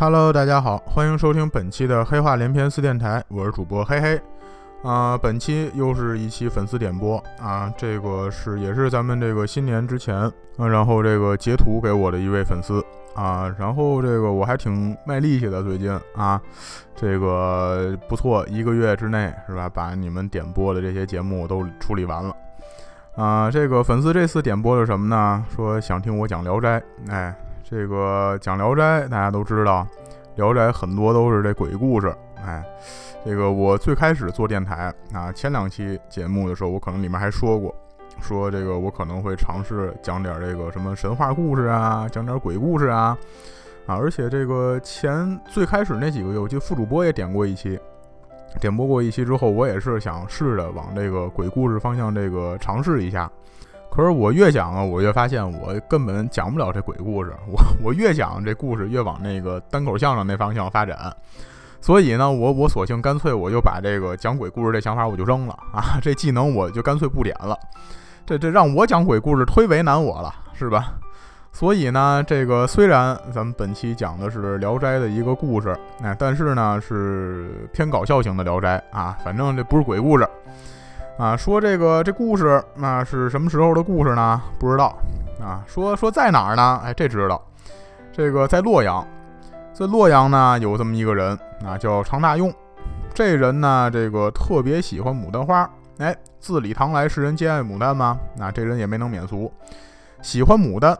Hello，大家好，欢迎收听本期的黑话连篇四电台，我是主播嘿嘿。啊，本期又是一期粉丝点播啊，这个是也是咱们这个新年之前啊，然后这个截图给我的一位粉丝啊，然后这个我还挺卖力气的，最近啊，这个不错，一个月之内是吧，把你们点播的这些节目都处理完了啊。这个粉丝这次点播的什么呢？说想听我讲《聊斋》，哎，这个讲《聊斋》，大家都知道，《聊斋》很多都是这鬼故事，哎。这个我最开始做电台啊，前两期节目的时候，我可能里面还说过，说这个我可能会尝试讲点这个什么神话故事啊，讲点鬼故事啊，啊，而且这个前最开始那几个月，我记得副主播也点过一期，点播过一期之后，我也是想试着往这个鬼故事方向这个尝试一下，可是我越讲啊，我越发现我根本讲不了这鬼故事，我我越讲这故事越往那个单口相声那方向发展。所以呢，我我索性干脆我就把这个讲鬼故事这想法我就扔了 啊，这技能我就干脆不点了，这这让我讲鬼故事忒为难我了，是吧？所以呢，这个虽然咱们本期讲的是《聊斋》的一个故事，哎，但是呢是偏搞笑型的《聊斋》啊，反正这不是鬼故事啊。说这个这故事那是什么时候的故事呢？不知道啊。说说在哪儿呢？哎，这知道，这个在洛阳。在洛阳呢，有这么一个人啊，叫常大用。这人呢，这个特别喜欢牡丹花。哎，自李唐来，世人皆爱牡丹吗？那这人也没能免俗，喜欢牡丹。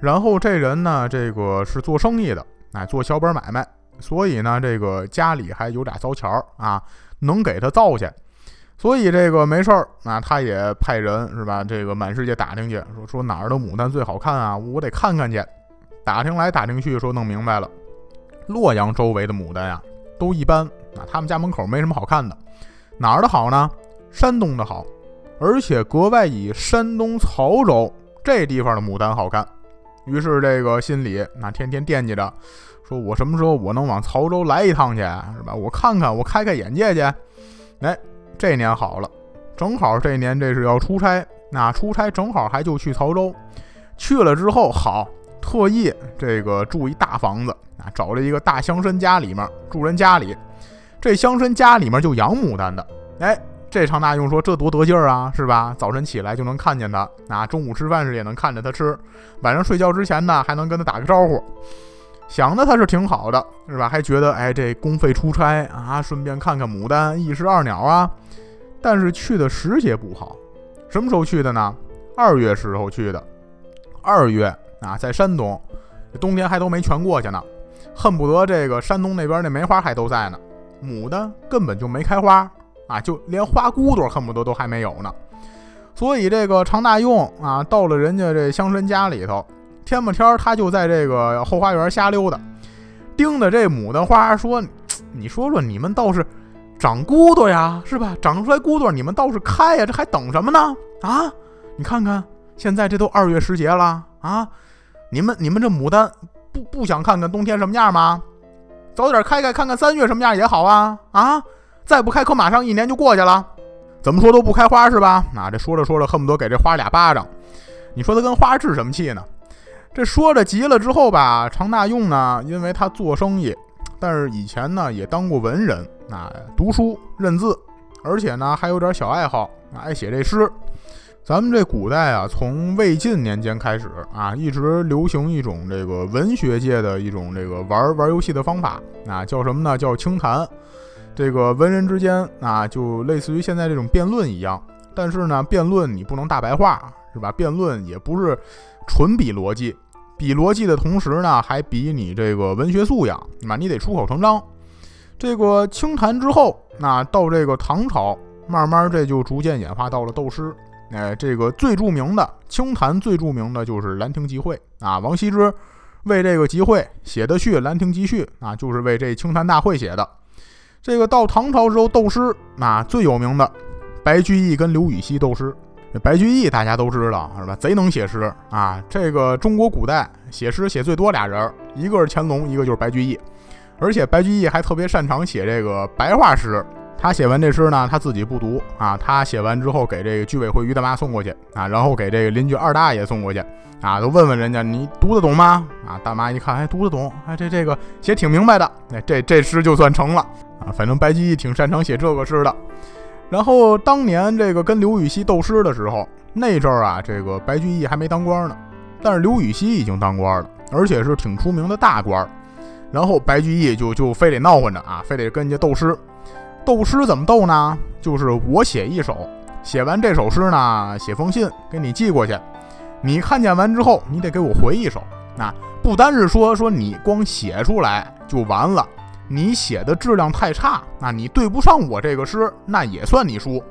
然后这人呢，这个是做生意的，哎，做小本买卖，所以呢，这个家里还有俩糟钱儿啊，能给他造去。所以这个没事儿，那他也派人是吧？这个满世界打听去，说说哪儿的牡丹最好看啊？我得看看去。打听来打听去，说弄明白了。洛阳周围的牡丹呀，都一般啊。他们家门口没什么好看的，哪儿的好呢？山东的好，而且格外以山东曹州这地方的牡丹好看。于是这个心里那天天惦记着，说我什么时候我能往曹州来一趟去，是吧？我看看，我开开眼界去。哎，这年好了，正好这年这是要出差，那出差正好还就去曹州。去了之后，好，特意这个住一大房子。啊，找了一个大乡绅家里面住人家里，这乡绅家里面就养牡丹的。哎，这常大用说这多得劲儿啊，是吧？早晨起来就能看见他，啊，中午吃饭时也能看着他吃，晚上睡觉之前呢还能跟他打个招呼，想的他是挺好的，是吧？还觉得哎这公费出差啊，顺便看看牡丹，一石二鸟啊。但是去的时节不好，什么时候去的呢？二月时候去的，二月啊，在山东，冬天还都没全过去呢。恨不得这个山东那边那梅花还都在呢，牡丹根本就没开花啊，就连花骨朵恨不得都还没有呢。所以这个常大用啊，到了人家这乡绅家里头，天不天他就在这个后花园瞎溜达，盯着这牡丹花说：“你说说，你们倒是长骨朵呀，是吧？长出来骨朵，你们倒是开呀，这还等什么呢？啊，你看看，现在这都二月时节了啊，你们你们这牡丹。”不不想看看冬天什么样吗？早点开开看看三月什么样也好啊啊！再不开，可马上一年就过去了。怎么说都不开花是吧？那这说着说着，恨不得给这花俩巴掌。你说他跟花置什么气呢？这说着急了之后吧，常大用呢，因为他做生意，但是以前呢也当过文人啊，读书认字，而且呢还有点小爱好，爱写这诗。咱们这古代啊，从魏晋年间开始啊，一直流行一种这个文学界的一种这个玩玩游戏的方法啊，叫什么呢？叫清谈。这个文人之间啊，就类似于现在这种辩论一样，但是呢，辩论你不能大白话，是吧？辩论也不是纯比逻辑，比逻辑的同时呢，还比你这个文学素养，那你得出口成章。这个清谈之后，那到这个唐朝，慢慢这就逐渐演化到了斗诗。哎，这个最著名的清谈，最著名的就是《兰亭集会》啊。王羲之为这个集会写的序《兰亭集序》啊，就是为这清谈大会写的。这个到唐朝时候斗诗啊，最有名的白居易跟刘禹锡斗诗。白居易大家都知道是吧？贼能写诗啊。这个中国古代写诗写最多俩人，一个是乾隆，一个就是白居易。而且白居易还特别擅长写这个白话诗。他写完这诗呢，他自己不读啊，他写完之后给这个居委会于大妈送过去啊，然后给这个邻居二大爷送过去啊，都问问人家你读得懂吗？啊，大妈一看，哎，读得懂，哎，这这个写挺明白的，哎，这这诗就算成了啊。反正白居易挺擅长写这个诗的。然后当年这个跟刘禹锡斗诗的时候，那阵儿啊，这个白居易还没当官呢，但是刘禹锡已经当官了，而且是挺出名的大官。然后白居易就就非得闹混着啊，非得跟人家斗诗。斗诗怎么斗呢？就是我写一首，写完这首诗呢，写封信给你寄过去。你看见完之后，你得给我回一首。那不单是说说你光写出来就完了，你写的质量太差，那你对不上我这个诗，那也算你输。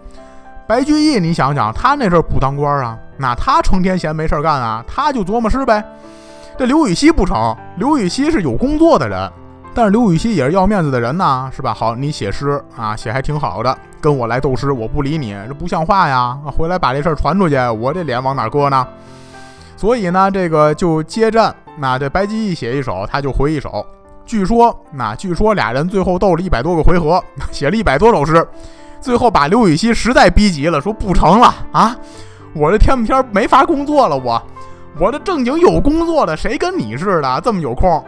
白居易，你想想，他那阵儿不当官啊，那他成天闲没事干啊，他就琢磨诗呗。这刘禹锡不成，刘禹锡是有工作的人。但是刘禹锡也是要面子的人呐，是吧？好，你写诗啊，写还挺好的，跟我来斗诗，我不理你，这不像话呀！回来把这事儿传出去，我这脸往哪搁呢？所以呢，这个就接战。那这白居易写一首，他就回一首。据说，那据说俩人最后斗了一百多个回合，写了一百多首诗，最后把刘禹锡实在逼急了，说不成了啊！我这天不天没法工作了，我我这正经有工作的，谁跟你似的这么有空？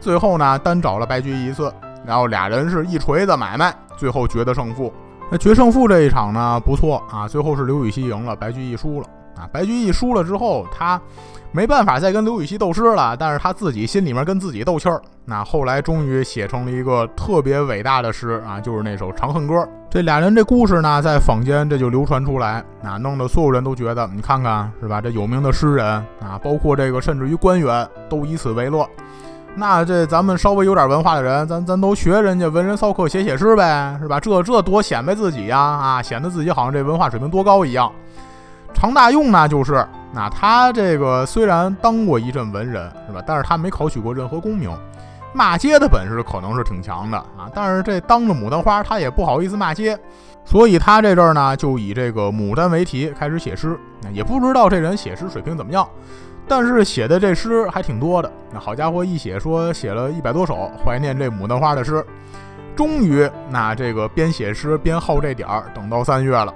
最后呢，单找了白居易一次，然后俩人是一锤子买卖，最后决的胜负。那决胜负这一场呢，不错啊，最后是刘禹锡赢了，白居易输了啊。白居易输了之后，他没办法再跟刘禹锡斗诗了，但是他自己心里面跟自己斗气儿。那后来终于写成了一个特别伟大的诗啊，就是那首《长恨歌》。这俩人这故事呢，在坊间这就流传出来，啊，弄得所有人都觉得，你看看是吧？这有名的诗人啊，包括这个甚至于官员，都以此为乐。那这咱们稍微有点文化的人，咱咱都学人家文人骚客写写诗呗，是吧？这这多显摆自己呀啊，显得自己好像这文化水平多高一样。常大用呢，就是那他这个虽然当过一阵文人，是吧？但是他没考取过任何功名，骂街的本事可能是挺强的啊。但是这当着牡丹花，他也不好意思骂街，所以他这阵儿呢，就以这个牡丹为题开始写诗。也不知道这人写诗水平怎么样。但是写的这诗还挺多的，那好家伙，一写说写了一百多首怀念这牡丹花的诗。终于，那这个边写诗边耗这点儿，等到三月了。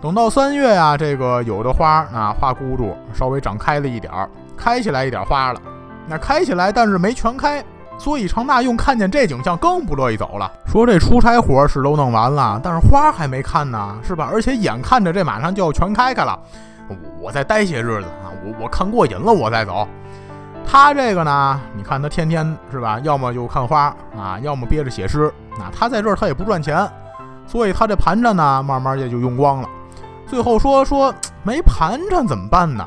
等到三月呀，这个有的花啊花骨朵稍微长开了一点儿，开起来一点花了。那开起来，但是没全开，所以常大用看见这景象更不乐意走了，说这出差活是都弄完了，但是花还没看呢，是吧？而且眼看着这马上就要全开开了。我我再待些日子啊，我我看过瘾了，我再走。他这个呢，你看他天天是吧，要么就看花啊，要么憋着写诗。那他在这儿他也不赚钱，所以他这盘缠呢，慢慢也就用光了。最后说说没盘缠怎么办呢？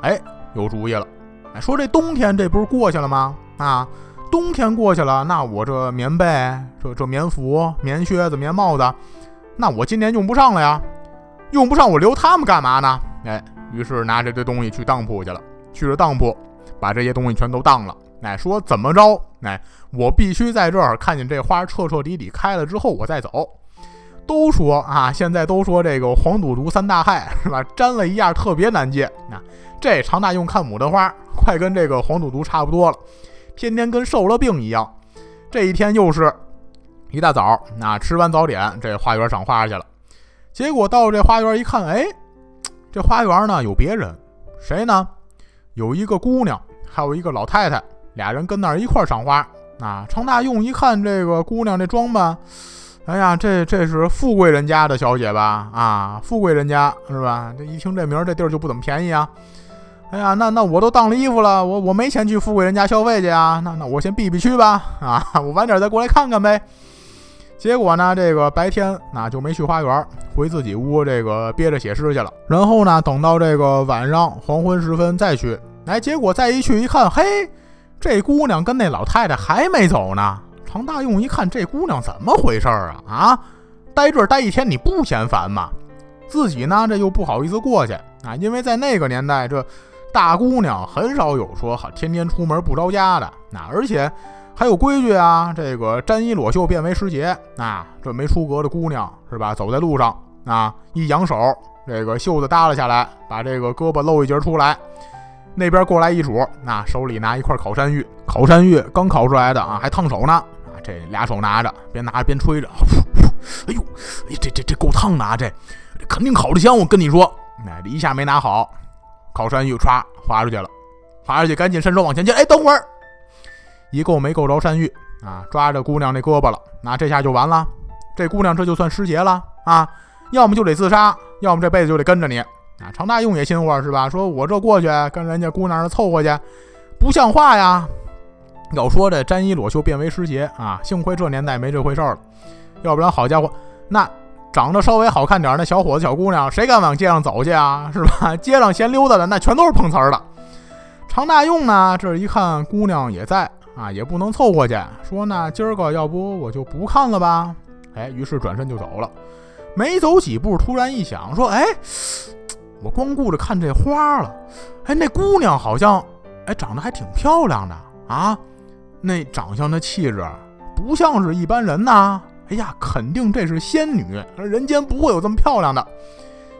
哎，有主意了。哎，说这冬天这不是过去了吗？啊，冬天过去了，那我这棉被、这这棉服、棉靴子、棉帽子，那我今年用不上了呀。用不上我留他们干嘛呢？哎，于是拿着这东西去当铺去了，去了当铺，把这些东西全都当了。哎，说怎么着？哎，我必须在这儿看见这花彻彻底底开了之后，我再走。都说啊，现在都说这个黄赌毒三大害是吧？沾了一样特别难戒。那这常大用看牡丹花，快跟这个黄赌毒差不多了，天天跟受了病一样。这一天又是一大早，那吃完早点，这花园赏花去了。结果到这花园一看，哎，这花园呢有别人，谁呢？有一个姑娘，还有一个老太太，俩人跟那儿一块赏花。啊，常大用一看这个姑娘这装扮，哎呀，这这是富贵人家的小姐吧？啊，富贵人家是吧？这一听这名，这地儿就不怎么便宜啊。哎呀，那那我都当了衣服了，我我没钱去富贵人家消费去啊。那那我先避避去吧。啊，我晚点再过来看看呗。结果呢，这个白天那就没去花园，回自己屋这个憋着写诗去了。然后呢，等到这个晚上黄昏时分再去，哎，结果再一去一看，嘿，这姑娘跟那老太太还没走呢。常大用一看，这姑娘怎么回事啊？啊，待这儿待一天你不嫌烦吗？自己呢这又不好意思过去啊，因为在那个年代，这大姑娘很少有说好天天出门不着家的，那而且。还有规矩啊，这个沾衣裸袖变为失节啊！这没出阁的姑娘是吧？走在路上啊，一扬手，这个袖子耷拉下来，把这个胳膊露一截出来。那边过来一主，那手里拿一块烤山芋，烤山芋刚烤出来的啊，还烫手呢！这俩手拿着，边拿着边吹着，哎呦，哎，这这这够烫的啊！这肯定烤的香，我跟你说，那这一下没拿好，烤山芋歘滑出去了，滑出去赶紧伸手往前接。哎，等会儿，一够没够着山芋啊，抓着姑娘那胳膊了，那这下就完了，这姑娘这就算失节了啊！要么就得自杀，要么这辈子就得跟着你啊！常大用也心话是吧？说我这过去跟人家姑娘那凑合去，不像话呀！要说这沾衣裸袖变为失节啊，幸亏这年代没这回事儿了，要不然好家伙，那长得稍微好看点那小伙子小姑娘，谁敢往街上走去啊？是吧？街上闲溜达的那全都是碰瓷儿的。常大用呢，这一看姑娘也在啊，也不能凑合去，说那今儿个要不我就不看了吧？哎，于是转身就走了。没走几步，突然一想，说哎，我光顾着看这花了，哎，那姑娘好像哎长得还挺漂亮的啊。那长相的气质不像是一般人呐！哎呀，肯定这是仙女，人间不会有这么漂亮的。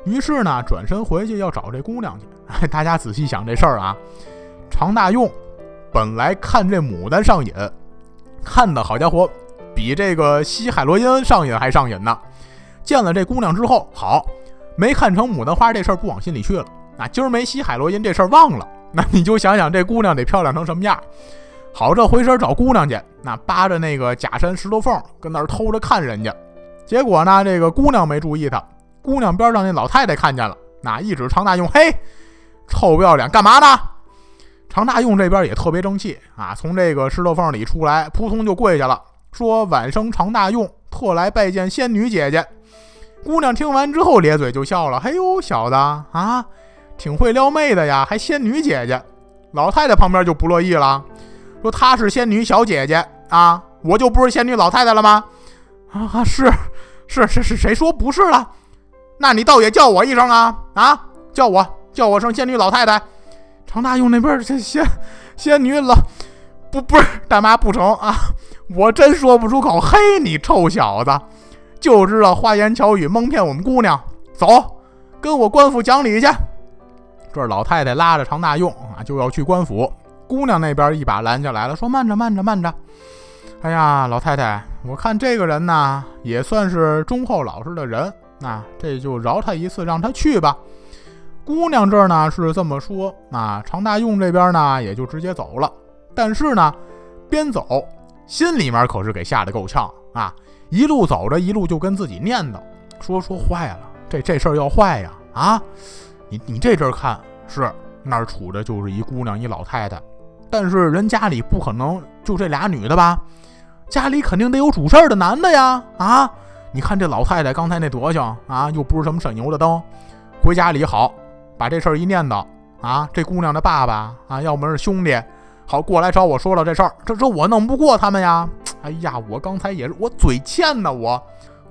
于是呢，转身回去要找这姑娘去。哎，大家仔细想这事儿啊，常大用本来看这牡丹上瘾，看的好家伙，比这个吸海洛因上瘾还上瘾呢。见了这姑娘之后，好，没看成牡丹花这事儿不往心里去了。那今儿没吸海洛因这事儿忘了，那你就想想这姑娘得漂亮成什么样。好，这回身找姑娘去，那扒着那个假山石头缝，跟那儿偷着看人家。结果呢，这个姑娘没注意他，姑娘边上那老太太看见了，那一指常大用，嘿，臭不要脸，干嘛呢？常大用这边也特别争气啊，从这个石头缝里出来，扑通就跪下了，说：“晚生常大用，特来拜见仙女姐姐。”姑娘听完之后咧嘴就笑了，嘿呦，小子啊，挺会撩妹的呀，还仙女姐姐。老太太旁边就不乐意了。说她是仙女小姐姐啊，我就不是仙女老太太了吗？啊，是，是是是，谁说不是了？那你倒也叫我一声啊啊，叫我叫我声仙女老太太。常大用那边这仙仙女老不不是大妈不成啊，我真说不出口。嘿，你臭小子，就知道花言巧语蒙骗我们姑娘。走，跟我官府讲理去。这老太太拉着常大用啊，就要去官府。姑娘那边一把拦下来了，说：“慢着，慢着，慢着！哎呀，老太太，我看这个人呢，也算是忠厚老实的人，那这就饶他一次，让他去吧。”姑娘这儿呢是这么说，那常大用这边呢也就直接走了。但是呢，边走心里面可是给吓得够呛啊！一路走着，一路就跟自己念叨，说：“说坏了，这这事儿要坏呀！啊，你你这阵看是那儿杵着就是一姑娘，一老太太。”但是人家里不可能就这俩女的吧？家里肯定得有主事儿的男的呀！啊，你看这老太太刚才那德行啊，又不是什么省油的灯。回家里好，把这事儿一念叨啊，这姑娘的爸爸啊，要么是兄弟，好过来找我说了这事儿。这这我弄不过他们呀！哎呀，我刚才也是我嘴欠呢，我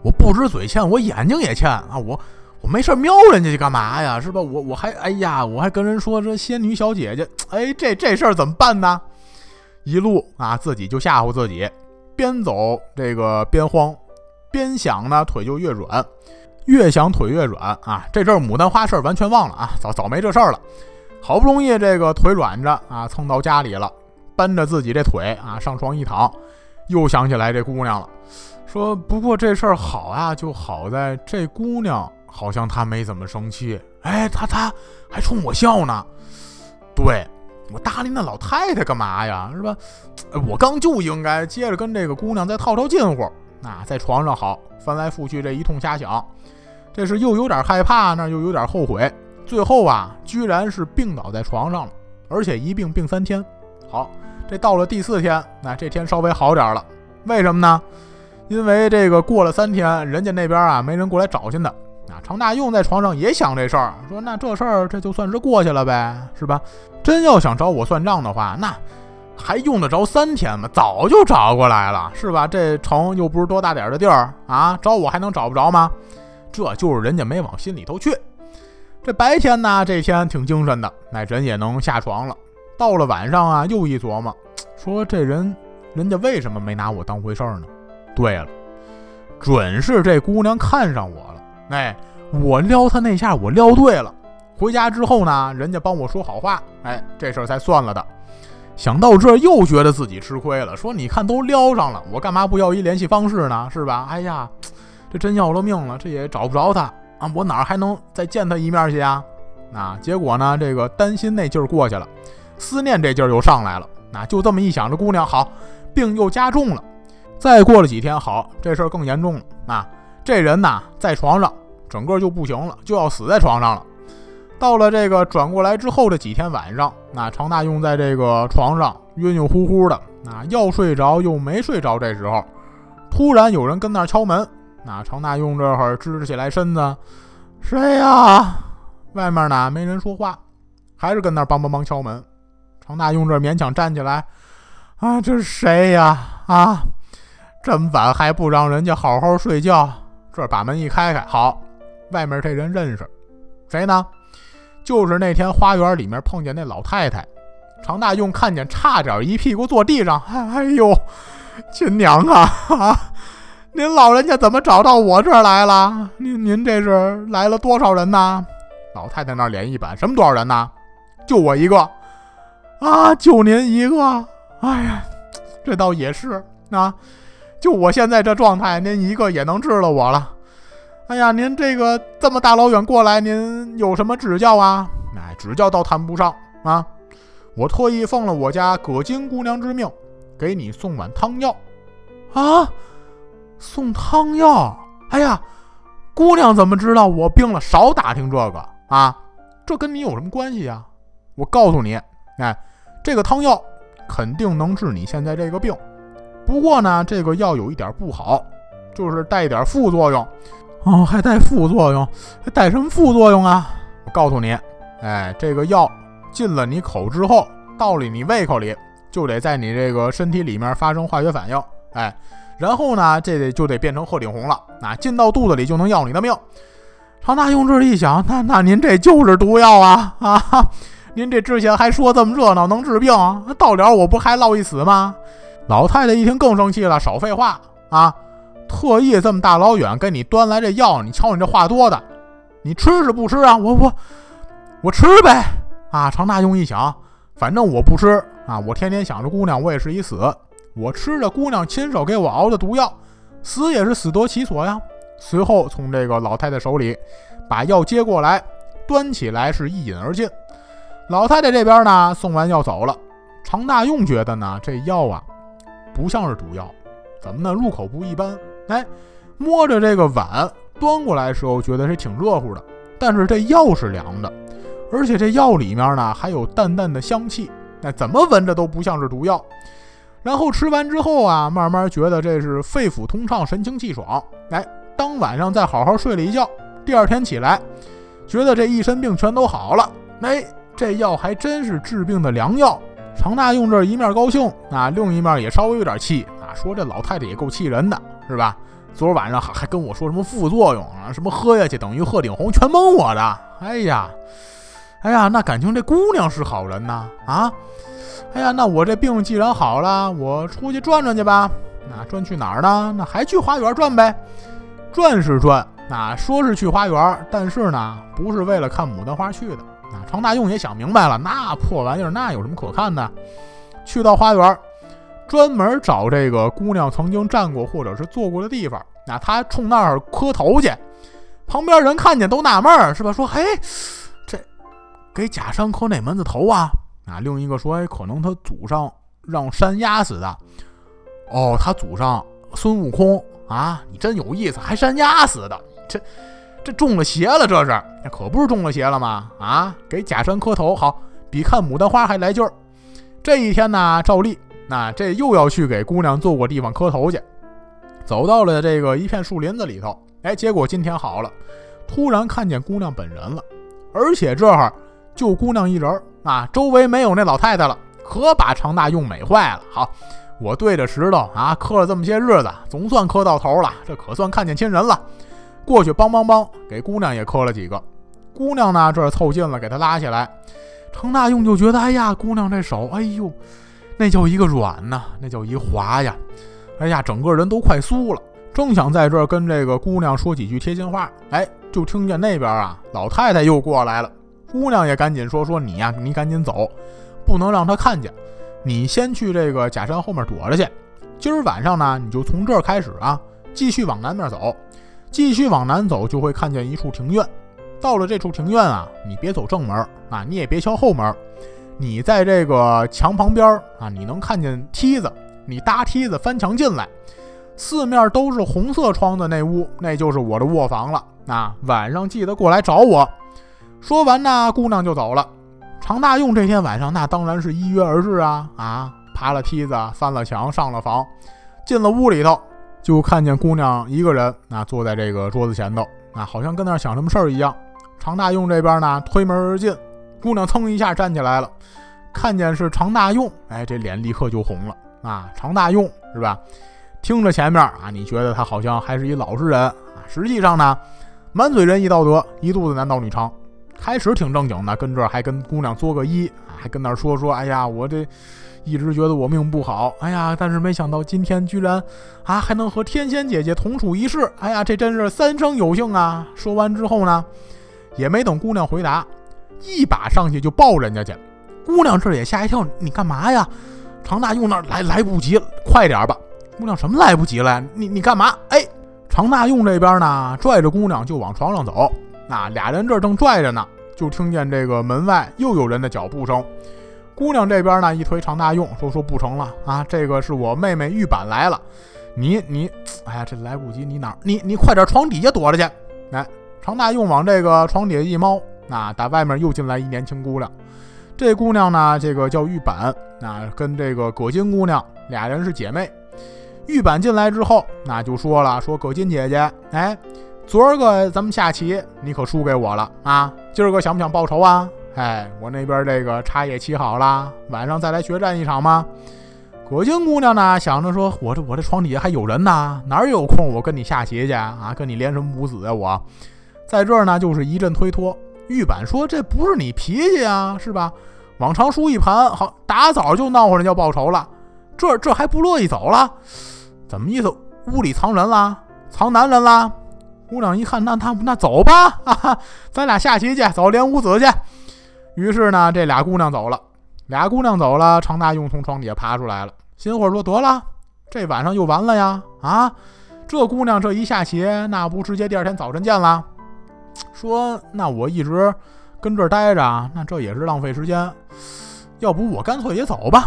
我不止嘴欠，我眼睛也欠啊！我。我没事瞄人家去干嘛呀？是吧？我我还哎呀，我还跟人说这仙女小姐姐，哎，这这事儿怎么办呢？一路啊，自己就吓唬自己，边走这个边慌，边想呢，腿就越软，越想腿越软啊！这阵儿牡丹花事儿完全忘了啊，早早没这事儿了。好不容易这个腿软着啊，蹭到家里了，搬着自己这腿啊，上床一躺，又想起来这姑娘了，说不过这事儿好啊，就好在这姑娘。好像他没怎么生气，哎，他他还冲我笑呢。对我搭理那老太太干嘛呀？是吧？我刚就应该接着跟这个姑娘再套套近乎。啊，在床上好翻来覆去这一通瞎想，这是又有点害怕，那又有点后悔。最后啊，居然是病倒在床上了，而且一病病三天。好，这到了第四天，那这天稍微好点了。为什么呢？因为这个过了三天，人家那边啊没人过来找去呢。啊，常大用在床上也想这事儿，说那这事儿这就算是过去了呗，是吧？真要想找我算账的话，那还用得着三天吗？早就找过来了，是吧？这城又不是多大点的地儿啊，找我还能找不着吗？这就是人家没往心里头去。这白天呢，这天挺精神的，那人也能下床了。到了晚上啊，又一琢磨，说这人人家为什么没拿我当回事儿呢？对了，准是这姑娘看上我了。哎，我撩他那下，我撩对了。回家之后呢，人家帮我说好话，哎，这事儿才算了的。想到这，又觉得自己吃亏了。说你看都撩上了，我干嘛不要一联系方式呢？是吧？哎呀，这真要了命了，这也找不着他啊！我哪儿还能再见他一面去啊？那结果呢？这个担心那劲儿过去了，思念这劲儿又上来了。那就这么一想，这姑娘好，病又加重了。再过了几天，好，这事儿更严重了。啊，这人呐，在床上整个就不行了，就要死在床上了。到了这个转过来之后的几天晚上，那常大用在这个床上晕晕乎乎的，啊，要睡着又没睡着。这时候，突然有人跟那儿敲门。那常大用这会儿支起来身子，谁呀？外面呢没人说话，还是跟那儿梆梆梆敲门。常大用这勉强站起来，啊，这是谁呀？啊，这么晚还不让人家好好睡觉？这把门一开开，好，外面这人认识，谁呢？就是那天花园里面碰见那老太太。常大用看见，差点一屁股坐地上。哎呦，亲娘啊！啊！您老人家怎么找到我这儿来了？您您这是来了多少人呢？老太太那脸一板，什么多少人呢？就我一个啊，就您一个。哎呀，这倒也是啊，就我现在这状态，您一个也能治了我了。哎呀，您这个这么大老远过来，您有什么指教啊？哎，指教倒谈不上啊，我特意奉了我家葛金姑娘之命，给你送碗汤药啊。送汤药，哎呀，姑娘怎么知道我病了？少打听这个啊，这跟你有什么关系呀？我告诉你，哎，这个汤药肯定能治你现在这个病。不过呢，这个药有一点不好，就是带一点副作用。哦，还带副作用？还带什么副作用啊？我告诉你，哎，这个药进了你口之后，到了你胃口里，就得在你这个身体里面发生化学反应，哎。然后呢，这得就得变成鹤顶红了，那进到肚子里就能要你的命。常大用这一想，那那您这就是毒药啊啊！您这之前还说这么热闹能治病，那到了我不还落一死吗？老太太一听更生气了，少废话啊！特意这么大老远给你端来这药，你瞧你这话多的，你吃是不吃啊？我我我吃呗啊！常大用一想，反正我不吃啊，我天天想着姑娘，我也是一死。我吃着姑娘亲手给我熬的毒药，死也是死得其所呀。随后从这个老太太手里把药接过来，端起来是一饮而尽。老太太这边呢，送完药走了。常大用觉得呢，这药啊不像是毒药，怎么呢？入口不一般。哎，摸着这个碗端过来的时候，觉得是挺热乎的，但是这药是凉的，而且这药里面呢还有淡淡的香气，那怎么闻着都不像是毒药。然后吃完之后啊，慢慢觉得这是肺腑通畅、神清气爽。哎，当晚上再好好睡了一觉，第二天起来，觉得这一身病全都好了。哎，这药还真是治病的良药。常大用这一面高兴啊，另一面也稍微有点气啊，说这老太太也够气人的，是吧？昨儿晚上还还跟我说什么副作用啊，什么喝下去等于鹤顶红，全蒙我的。哎呀，哎呀，那感情这姑娘是好人呐啊！哎呀，那我这病既然好了，我出去转转去吧。那转去哪儿呢？那还去花园转呗。转是转，那说是去花园，但是呢，不是为了看牡丹花去的。那常大用也想明白了，那破玩意儿，那有什么可看的？去到花园，专门找这个姑娘曾经站过或者是坐过的地方。那他冲那儿磕头去。旁边人看见都纳闷儿，是吧？说，嘿，这给假山磕哪门子头啊？啊，另一个说，哎，可能他祖上让山压死的。哦，他祖上孙悟空啊，你真有意思，还山压死的，这这中了邪了，这是，可不是中了邪了吗？啊，给假山磕头，好，比看牡丹花还来劲儿。这一天呢，照例，那这又要去给姑娘坐过地方磕头去。走到了这个一片树林子里头，哎，结果今天好了，突然看见姑娘本人了，而且这儿就姑娘一人。啊，周围没有那老太太了，可把常大用美坏了。好，我对着石头啊磕了这么些日子，总算磕到头了，这可算看见亲人了。过去帮帮帮，给姑娘也磕了几个。姑娘呢，这凑近了，给她拉起来。程大用就觉得，哎呀，姑娘这手，哎呦，那叫一个软呐，那叫一滑呀，哎呀，整个人都快酥了。正想在这儿跟这个姑娘说几句贴心话，哎，就听见那边啊，老太太又过来了。姑娘也赶紧说：“说你呀，你赶紧走，不能让她看见。你先去这个假山后面躲着去。今儿晚上呢，你就从这儿开始啊，继续往南面走。继续往南走，就会看见一处庭院。到了这处庭院啊，你别走正门啊，你也别敲后门，你在这个墙旁边啊，你能看见梯子，你搭梯子翻墙进来，四面都是红色窗的那屋，那就是我的卧房了。啊，晚上记得过来找我。说完呢，姑娘就走了。常大用这天晚上，那当然是一约而至啊啊！爬了梯子，翻了墙，上了房，进了屋里头。就看见姑娘一个人啊，坐在这个桌子前头啊，好像跟那儿想什么事儿一样。常大用这边呢，推门而进，姑娘噌一下站起来了，看见是常大用，哎，这脸立刻就红了啊。常大用是吧？听着前面啊，你觉得他好像还是一老实人啊，实际上呢，满嘴仁义道德，一肚子男盗女娼。开始挺正经的，跟这儿还跟姑娘作个揖，还跟那儿说说，哎呀，我这。一直觉得我命不好，哎呀，但是没想到今天居然啊还能和天仙姐姐同处一室，哎呀，这真是三生有幸啊！说完之后呢，也没等姑娘回答，一把上去就抱人家去。姑娘这也吓一跳，你干嘛呀？常大用那来来不及了，快点吧！姑娘什么来不及了？你你干嘛？哎，常大用这边呢，拽着姑娘就往床上走。那俩人这正拽着呢，就听见这个门外又有人的脚步声。姑娘这边呢，一推常大用，说说不成了啊，这个是我妹妹玉板来了，你你，哎呀，这来不及，你哪儿你你快点床底下躲着去。来，常大用往这个床底下一猫，那打外面又进来一年轻姑娘，这姑娘呢，这个叫玉板，那跟这个葛金姑娘俩人是姐妹。玉板进来之后，那就说了，说葛金姐姐，哎，昨儿个咱们下棋，你可输给我了啊，今儿个想不想报仇啊？哎，我那边这个茶也沏好了，晚上再来决战一场吗？葛金姑娘呢，想着说，我这我这床底下还有人呢，哪有空我跟你下棋去啊？跟你连什么母子啊？我在这儿呢，就是一阵推脱。玉板说，这不是你脾气啊，是吧？往常输一盘，好打早就闹着要报仇了，这这还不乐意走了？怎么意思？屋里藏人啦？藏男人啦？姑娘一看，那那那走吧，哈哈，咱俩下棋去，走连五子去。于是呢，这俩姑娘走了，俩姑娘走了，常大用从床底下爬出来了，心火说：“得了，这晚上就完了呀！啊，这姑娘这一下棋，那不直接第二天早晨见了？说那我一直跟这儿待着，那这也是浪费时间，要不我干脆也走吧？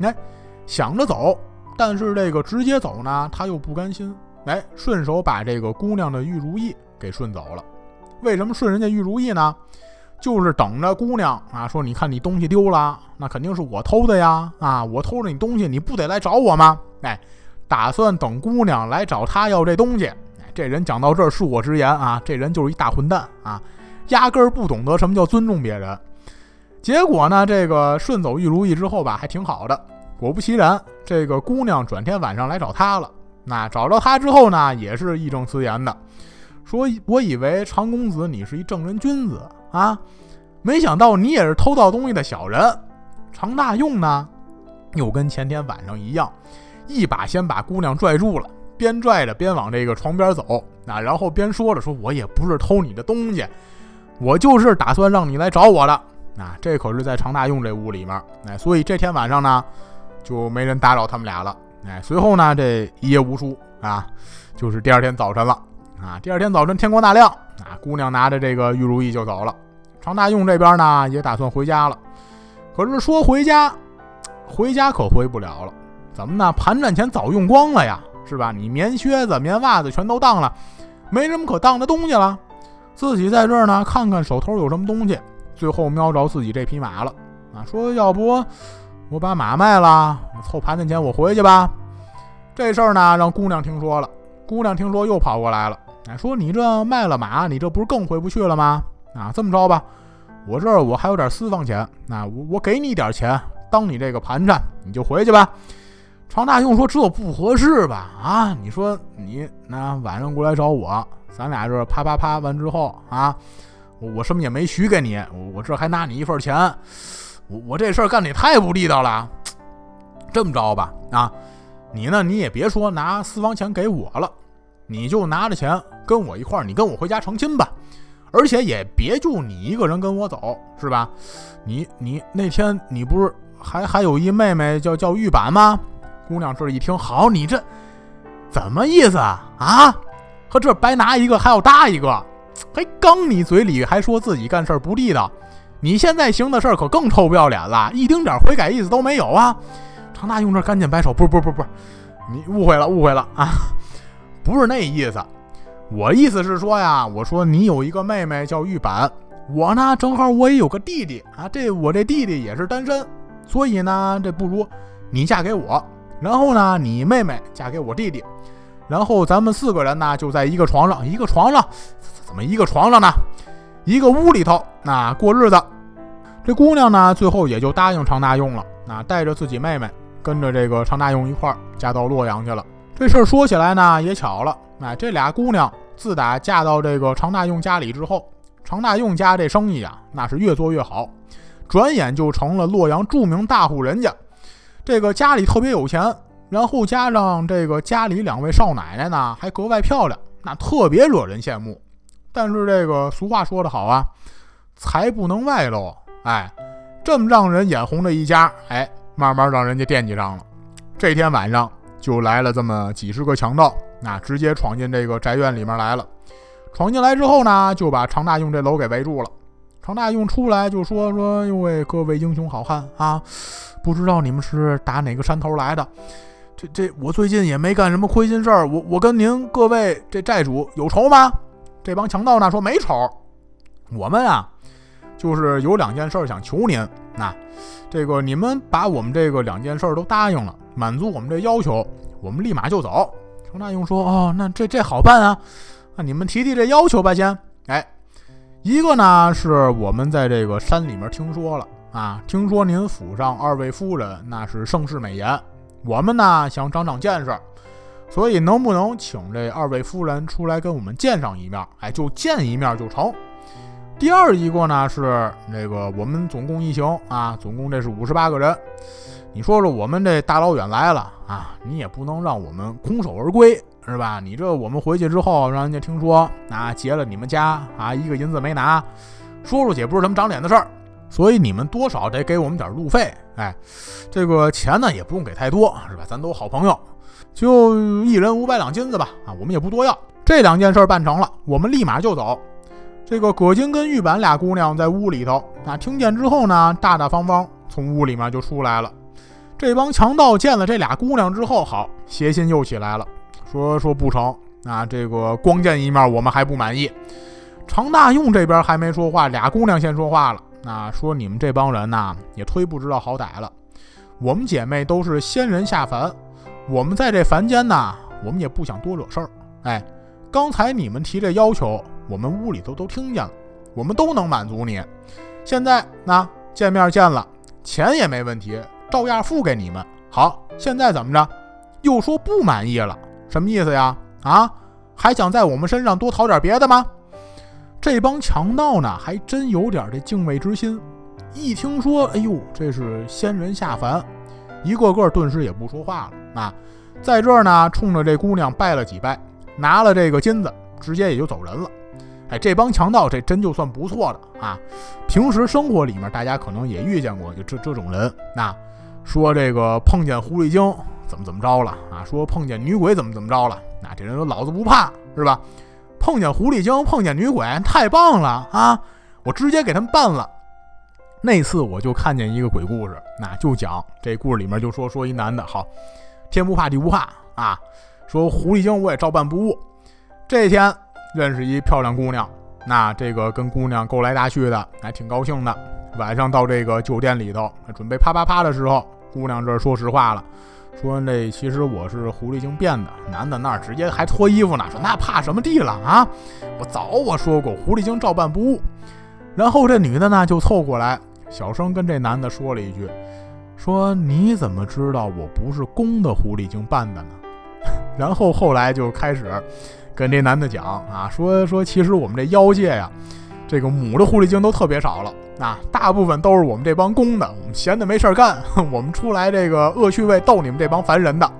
哎，想着走，但是这个直接走呢，他又不甘心，哎，顺手把这个姑娘的玉如意给顺走了。为什么顺人家玉如意呢？”就是等着姑娘啊，说你看你东西丢了，那肯定是我偷的呀！啊，我偷了你东西，你不得来找我吗？哎，打算等姑娘来找他要这东西。这人讲到这儿恕我直言啊，这人就是一大混蛋啊，压根儿不懂得什么叫尊重别人。结果呢，这个顺走玉如意之后吧，还挺好的。果不其然，这个姑娘转天晚上来找他了。那找着他之后呢，也是义正辞严的说：“我以为常公子你是一正人君子。”啊，没想到你也是偷盗东西的小人。常大用呢，又跟前天晚上一样，一把先把姑娘拽住了，边拽着边往这个床边走。啊，然后边说着说：“我也不是偷你的东西，我就是打算让你来找我的。”啊，这可是在常大用这屋里面。哎，所以这天晚上呢，就没人打扰他们俩了。哎，随后呢，这一夜无书啊，就是第二天早晨了。啊，第二天早晨天光大亮，啊，姑娘拿着这个玉如意就走了。常大用这边呢也打算回家了，可是说回家，回家可回不了了。怎么呢？盘缠钱早用光了呀，是吧？你棉靴子、棉袜子全都当了，没什么可当的东西了。自己在这儿呢，看看手头有什么东西。最后瞄着自己这匹马了，啊，说要不我把马卖了，凑盘缠钱我回去吧。这事儿呢，让姑娘听说了。姑娘听说又跑过来了，哎，说你这卖了马，你这不是更回不去了吗？啊，这么着吧，我这儿我还有点私房钱，那我我给你点钱，当你这个盘缠，你就回去吧。常大用说这不合适吧？啊，你说你那晚上过来找我，咱俩这啪啪啪完之后啊，我我什么也没许给你，我我这还拿你一份钱，我我这事儿干的也太不地道了。这么着吧，啊，你呢你也别说拿私房钱给我了，你就拿着钱跟我一块儿，你跟我回家成亲吧。而且也别就你一个人跟我走，是吧？你你那天你不是还还有一妹妹叫叫玉板吗？姑娘这一听，好，你这怎么意思啊？啊，和这白拿一个还要搭一个，还刚你嘴里还说自己干事不地道，你现在行的事儿可更臭不要脸了，一丁点悔改意思都没有啊！常大用这赶紧摆手，不不不不，你误会了误会了啊，不是那意思，我意思是说呀，我说你有一个妹妹叫玉板，我呢正好我也有个弟弟啊，这我这弟弟也是单身，所以呢这不如你嫁给我。然后呢，你妹妹嫁给我弟弟，然后咱们四个人呢就在一个床上，一个床上，怎么一个床上呢？一个屋里头那过日子。这姑娘呢，最后也就答应常大用了，那带着自己妹妹跟着这个常大用一块儿嫁到洛阳去了。这事儿说起来呢，也巧了，哎，这俩姑娘自打嫁到这个常大用家里之后，常大用家这生意啊，那是越做越好，转眼就成了洛阳著名大户人家。这个家里特别有钱，然后加上这个家里两位少奶奶呢，还格外漂亮，那特别惹人羡慕。但是这个俗话说得好啊，财不能外露。哎，这么让人眼红的一家，哎，慢慢让人家惦记上了。这天晚上就来了这么几十个强盗，那直接闯进这个宅院里面来了。闯进来之后呢，就把常大用这楼给围住了。常大用出来就说说：“哟喂，各位英雄好汉啊！”不知道你们是打哪个山头来的？这这，我最近也没干什么亏心事儿。我我跟您各位这债主有仇吗？这帮强盗呢说没仇。我们啊，就是有两件事想求您。那这个你们把我们这个两件事都答应了，满足我们这要求，我们立马就走。程大用说：“哦，那这这好办啊。那你们提提这要求吧，先。哎，一个呢是我们在这个山里面听说了。”啊，听说您府上二位夫人那是盛世美颜，我们呢想长长见识，所以能不能请这二位夫人出来跟我们见上一面？哎，就见一面就成。第二一个呢是那个我们总共一行啊，总共这是五十八个人。你说说我们这大老远来了啊，你也不能让我们空手而归是吧？你这我们回去之后让人家听说啊劫了你们家啊，一个银子没拿，说出去也不是什么长脸的事儿。所以你们多少得给我们点路费，哎，这个钱呢也不用给太多，是吧？咱都好朋友，就一人五百两金子吧，啊，我们也不多要。这两件事办成了，我们立马就走。这个葛金跟玉板俩姑娘在屋里头，啊，听见之后呢，大大方方从屋里面就出来了。这帮强盗见了这俩姑娘之后，好，邪心又起来了，说说不成，啊，这个光见一面我们还不满意。常大用这边还没说话，俩姑娘先说话了。那说你们这帮人呐，也忒不知道好歹了。我们姐妹都是仙人下凡，我们在这凡间呐，我们也不想多惹事儿。哎，刚才你们提这要求，我们屋里头都听见了，我们都能满足你。现在那见面见了，钱也没问题，照样付给你们。好，现在怎么着？又说不满意了，什么意思呀？啊，还想在我们身上多讨点别的吗？这帮强盗呢，还真有点这敬畏之心。一听说，哎呦，这是仙人下凡，一个个顿时也不说话了。啊，在这儿呢，冲着这姑娘拜了几拜，拿了这个金子，直接也就走人了。哎，这帮强盗这真就算不错的啊。平时生活里面，大家可能也遇见过，就这这种人。那说这个碰见狐狸精怎么怎么着了啊？说碰见女鬼怎么怎么着了？那这人说老子不怕，是吧？碰见狐狸精，碰见女鬼，太棒了啊！我直接给他们办了。那次我就看见一个鬼故事，那就讲这故事里面就说说一男的，好，天不怕地不怕啊，说狐狸精我也照办不误。这天认识一漂亮姑娘，那这个跟姑娘勾来搭去的，还挺高兴的。晚上到这个酒店里头，准备啪啪啪的时候，姑娘这说实话了。说那其实我是狐狸精变的，男的那儿直接还脱衣服呢，说那怕什么地了啊？我早我说过，狐狸精照办不误。然后这女的呢就凑过来，小声跟这男的说了一句，说你怎么知道我不是公的狐狸精扮的呢？然后后来就开始跟这男的讲啊，说说其实我们这妖界呀，这个母的狐狸精都特别少了。啊，大部分都是我们这帮公的，闲的没事儿干，我们出来这个恶趣味逗你们这帮凡人的。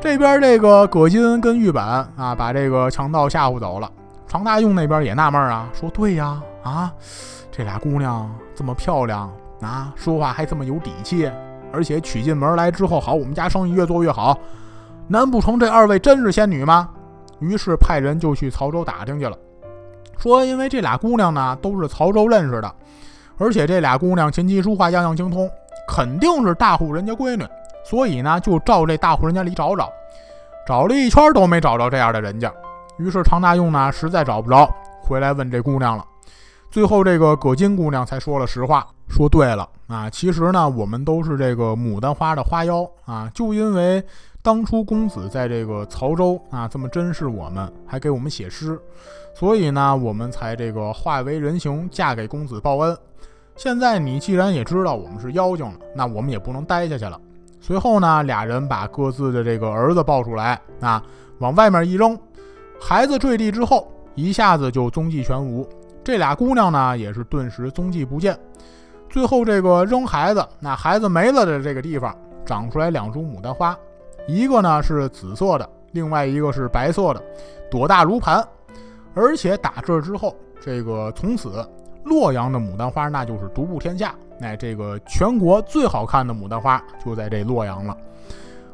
这边这个葛金跟玉板啊，把这个强盗吓唬走了。常大用那边也纳闷啊，说对呀，啊，这俩姑娘这么漂亮啊，说话还这么有底气，而且娶进门来之后，好，我们家生意越做越好，难不成这二位真是仙女吗？于是派人就去曹州打听去了，说因为这俩姑娘呢都是曹州认识的，而且这俩姑娘琴棋书画样样精通，肯定是大户人家闺女，所以呢就照这大户人家里找找，找了一圈都没找着这样的人家。于是常大用呢实在找不着，回来问这姑娘了。最后这个葛金姑娘才说了实话，说对了啊，其实呢我们都是这个牡丹花的花妖啊，就因为。当初公子在这个曹州啊，这么珍视我们，还给我们写诗，所以呢，我们才这个化为人形，嫁给公子报恩。现在你既然也知道我们是妖精了，那我们也不能待下去了。随后呢，俩人把各自的这个儿子抱出来啊，往外面一扔，孩子坠地之后，一下子就踪迹全无。这俩姑娘呢，也是顿时踪迹不见。最后这个扔孩子，那孩子没了的这个地方，长出来两株牡丹花。一个呢是紫色的，另外一个是白色的，朵大如盘。而且打这之后，这个从此洛阳的牡丹花那就是独步天下。那，这个全国最好看的牡丹花就在这洛阳了。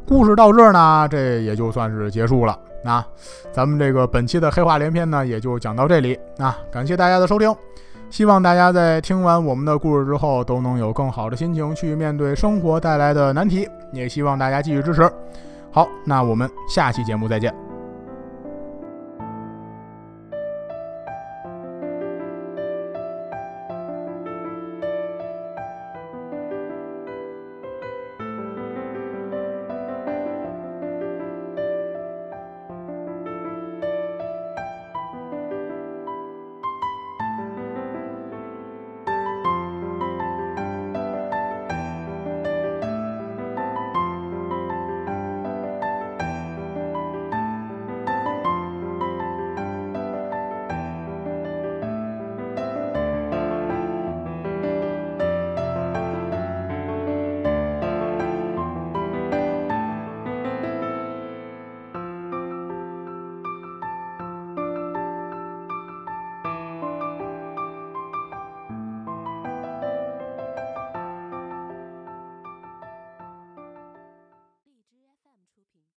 故事到这儿呢，这也就算是结束了。那咱们这个本期的黑话连篇呢，也就讲到这里。那感谢大家的收听，希望大家在听完我们的故事之后，都能有更好的心情去面对生活带来的难题。也希望大家继续支持。好，那我们下期节目再见。